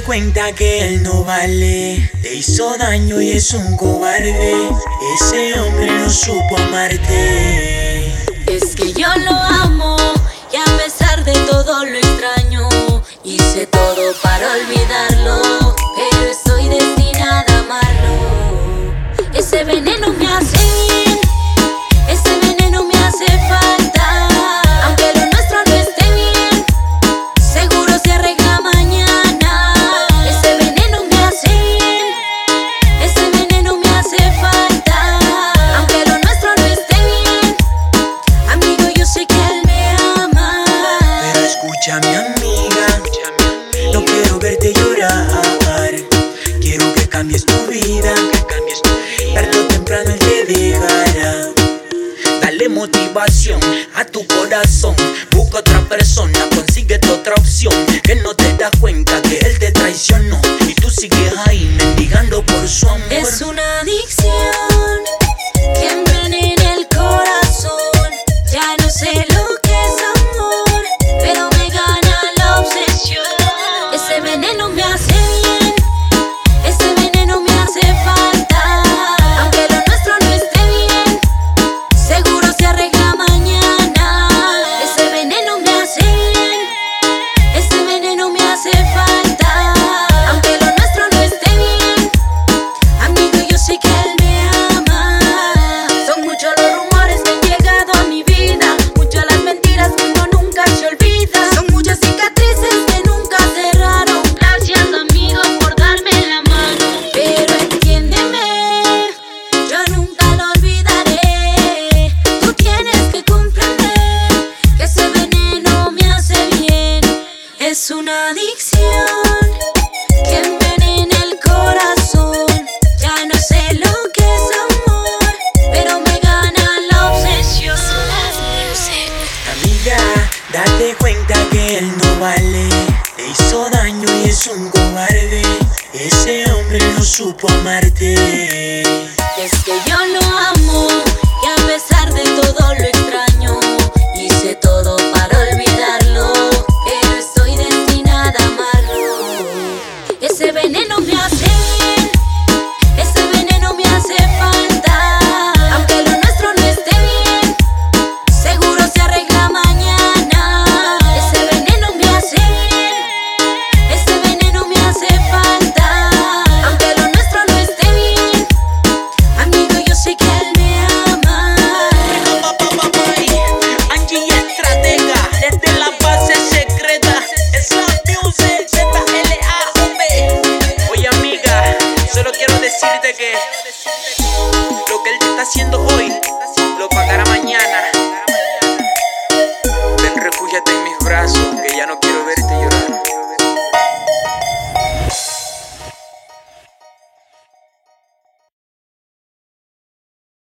cuenta que él no vale. Te hizo daño y es un cobarde. Ese hombre no supo amarte. Es que yo lo amo y a pesar de todo lo extraño, hice todo para olvidarlo, pero estoy destinada a amarlo. Ese veneno Mi amiga, no quiero verte llorar. Quiero que cambies tu vida, que cambies tu vida. Tarde o temprano él te dejará. Dale motivación a tu corazón. Busca otra persona, consigue otra opción. Que no te das cuenta que él te traicionó. Y tú sigues Es una adicción que envenena el corazón. Ya no sé lo que es amor, pero me gana la obsesión. Amiga, date cuenta que él no vale. Te hizo daño y es un cobarde. Ese hombre no supo amarte. Es que yo lo haciendo hoy lo pagará mañana.